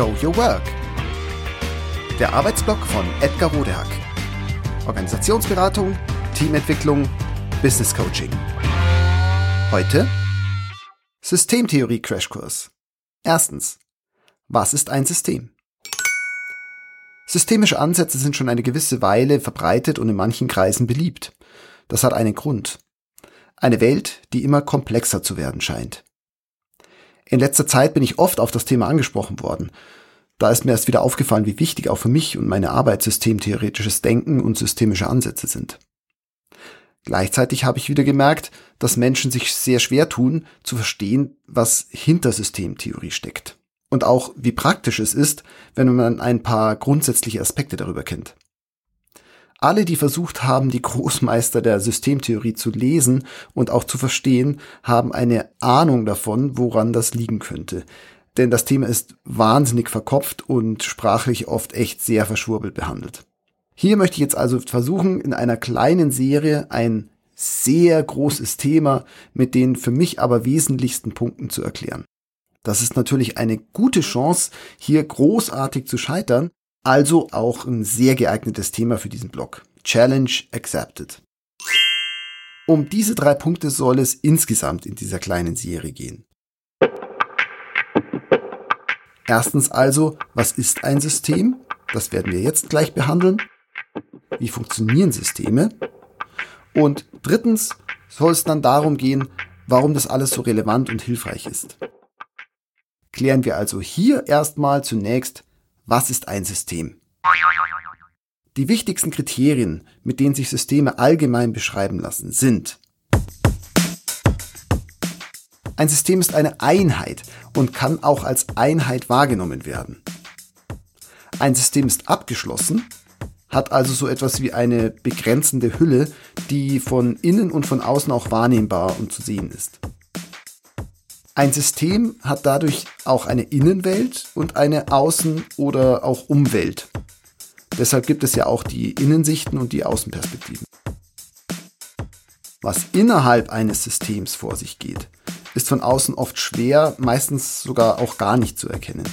Show Your Work. Der Arbeitsblock von Edgar Rodehack. Organisationsberatung, Teamentwicklung, Business Coaching. Heute Systemtheorie Crashkurs. Erstens. Was ist ein System? Systemische Ansätze sind schon eine gewisse Weile verbreitet und in manchen Kreisen beliebt. Das hat einen Grund. Eine Welt, die immer komplexer zu werden scheint. In letzter Zeit bin ich oft auf das Thema angesprochen worden. Da ist mir erst wieder aufgefallen, wie wichtig auch für mich und meine Arbeit systemtheoretisches Denken und systemische Ansätze sind. Gleichzeitig habe ich wieder gemerkt, dass Menschen sich sehr schwer tun, zu verstehen, was hinter Systemtheorie steckt. Und auch, wie praktisch es ist, wenn man ein paar grundsätzliche Aspekte darüber kennt. Alle, die versucht haben, die Großmeister der Systemtheorie zu lesen und auch zu verstehen, haben eine Ahnung davon, woran das liegen könnte. Denn das Thema ist wahnsinnig verkopft und sprachlich oft echt sehr verschwurbelt behandelt. Hier möchte ich jetzt also versuchen, in einer kleinen Serie ein sehr großes Thema mit den für mich aber wesentlichsten Punkten zu erklären. Das ist natürlich eine gute Chance, hier großartig zu scheitern, also auch ein sehr geeignetes Thema für diesen Blog. Challenge accepted. Um diese drei Punkte soll es insgesamt in dieser kleinen Serie gehen. Erstens also, was ist ein System? Das werden wir jetzt gleich behandeln. Wie funktionieren Systeme? Und drittens soll es dann darum gehen, warum das alles so relevant und hilfreich ist. Klären wir also hier erstmal zunächst, was ist ein System? Die wichtigsten Kriterien, mit denen sich Systeme allgemein beschreiben lassen, sind Ein System ist eine Einheit und kann auch als Einheit wahrgenommen werden. Ein System ist abgeschlossen, hat also so etwas wie eine begrenzende Hülle, die von innen und von außen auch wahrnehmbar und zu sehen ist. Ein System hat dadurch auch eine Innenwelt und eine Außen- oder auch Umwelt. Deshalb gibt es ja auch die Innensichten und die Außenperspektiven. Was innerhalb eines Systems vor sich geht, ist von außen oft schwer, meistens sogar auch gar nicht zu erkennen.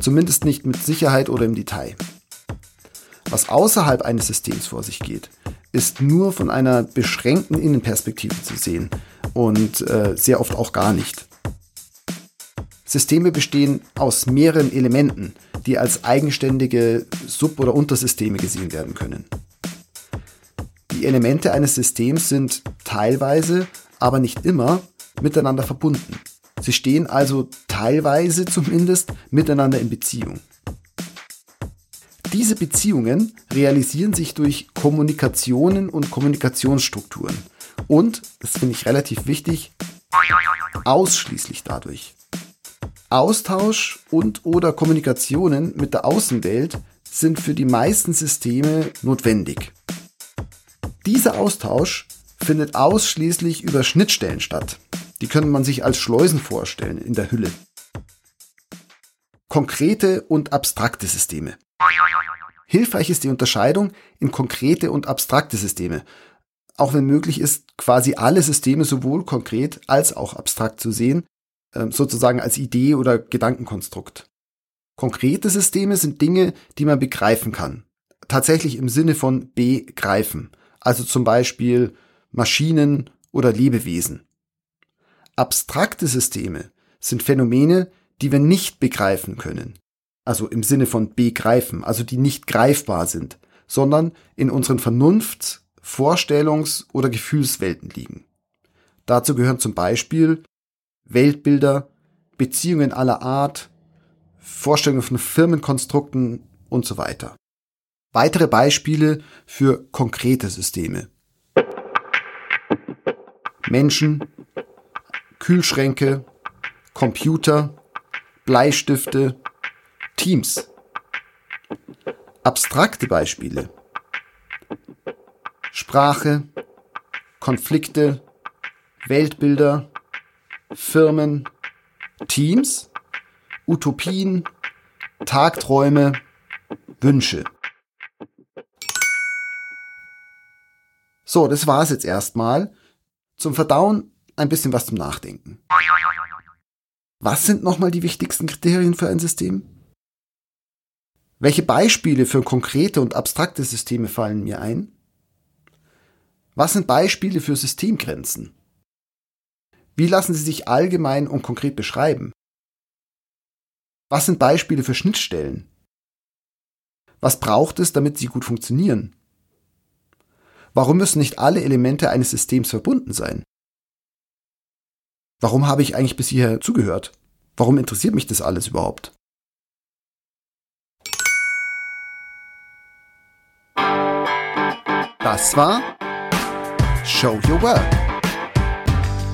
Zumindest nicht mit Sicherheit oder im Detail. Was außerhalb eines Systems vor sich geht, ist nur von einer beschränkten Innenperspektive zu sehen und äh, sehr oft auch gar nicht. Systeme bestehen aus mehreren Elementen, die als eigenständige Sub- oder Untersysteme gesehen werden können. Die Elemente eines Systems sind teilweise, aber nicht immer, miteinander verbunden. Sie stehen also teilweise zumindest miteinander in Beziehung. Diese Beziehungen realisieren sich durch Kommunikationen und Kommunikationsstrukturen und, das finde ich relativ wichtig, ausschließlich dadurch. Austausch und oder Kommunikationen mit der Außenwelt sind für die meisten Systeme notwendig. Dieser Austausch findet ausschließlich über Schnittstellen statt. Die könnte man sich als Schleusen vorstellen in der Hülle. Konkrete und abstrakte Systeme. Hilfreich ist die Unterscheidung in konkrete und abstrakte Systeme, auch wenn möglich ist, quasi alle Systeme sowohl konkret als auch abstrakt zu sehen, sozusagen als Idee oder Gedankenkonstrukt. Konkrete Systeme sind Dinge, die man begreifen kann. Tatsächlich im Sinne von begreifen. Also zum Beispiel Maschinen oder Lebewesen. Abstrakte Systeme sind Phänomene, die wir nicht begreifen können. Also im Sinne von begreifen, also die nicht greifbar sind, sondern in unseren Vernunfts-, Vorstellungs- oder Gefühlswelten liegen. Dazu gehören zum Beispiel Weltbilder, Beziehungen aller Art, Vorstellungen von Firmenkonstrukten und so weiter. Weitere Beispiele für konkrete Systeme. Menschen, Kühlschränke, Computer, Bleistifte, Teams. Abstrakte Beispiele. Sprache, Konflikte, Weltbilder, Firmen, Teams, Utopien, Tagträume, Wünsche. So, das war es jetzt erstmal. Zum Verdauen ein bisschen was zum Nachdenken. Was sind nochmal die wichtigsten Kriterien für ein System? Welche Beispiele für konkrete und abstrakte Systeme fallen mir ein? Was sind Beispiele für Systemgrenzen? Wie lassen sie sich allgemein und konkret beschreiben? Was sind Beispiele für Schnittstellen? Was braucht es, damit sie gut funktionieren? Warum müssen nicht alle Elemente eines Systems verbunden sein? Warum habe ich eigentlich bis hierher zugehört? Warum interessiert mich das alles überhaupt? Das war Show Your Work.